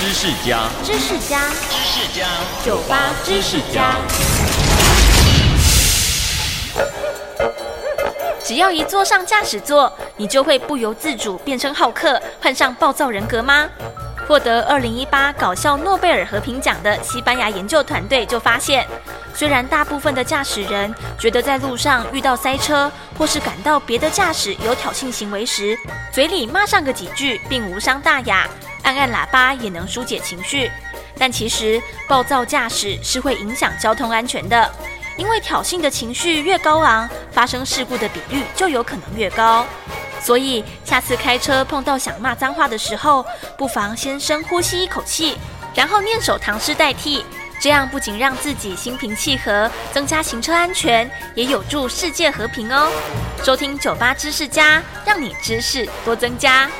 知识家，知识家，知识家，酒吧知识家。只要一坐上驾驶座，你就会不由自主变成好客，患上暴躁人格吗？获得二零一八搞笑诺贝尔和平奖的西班牙研究团队就发现，虽然大部分的驾驶人觉得在路上遇到塞车，或是感到别的驾驶有挑衅行为时，嘴里骂上个几句并无伤大雅，按按喇叭也能疏解情绪，但其实暴躁驾驶是会影响交通安全的，因为挑衅的情绪越高昂，发生事故的比率就有可能越高。所以，下次开车碰到想骂脏话的时候，不妨先深呼吸一口气，然后念首唐诗代替。这样不仅让自己心平气和，增加行车安全，也有助世界和平哦。收听酒吧知识家，让你知识多增加。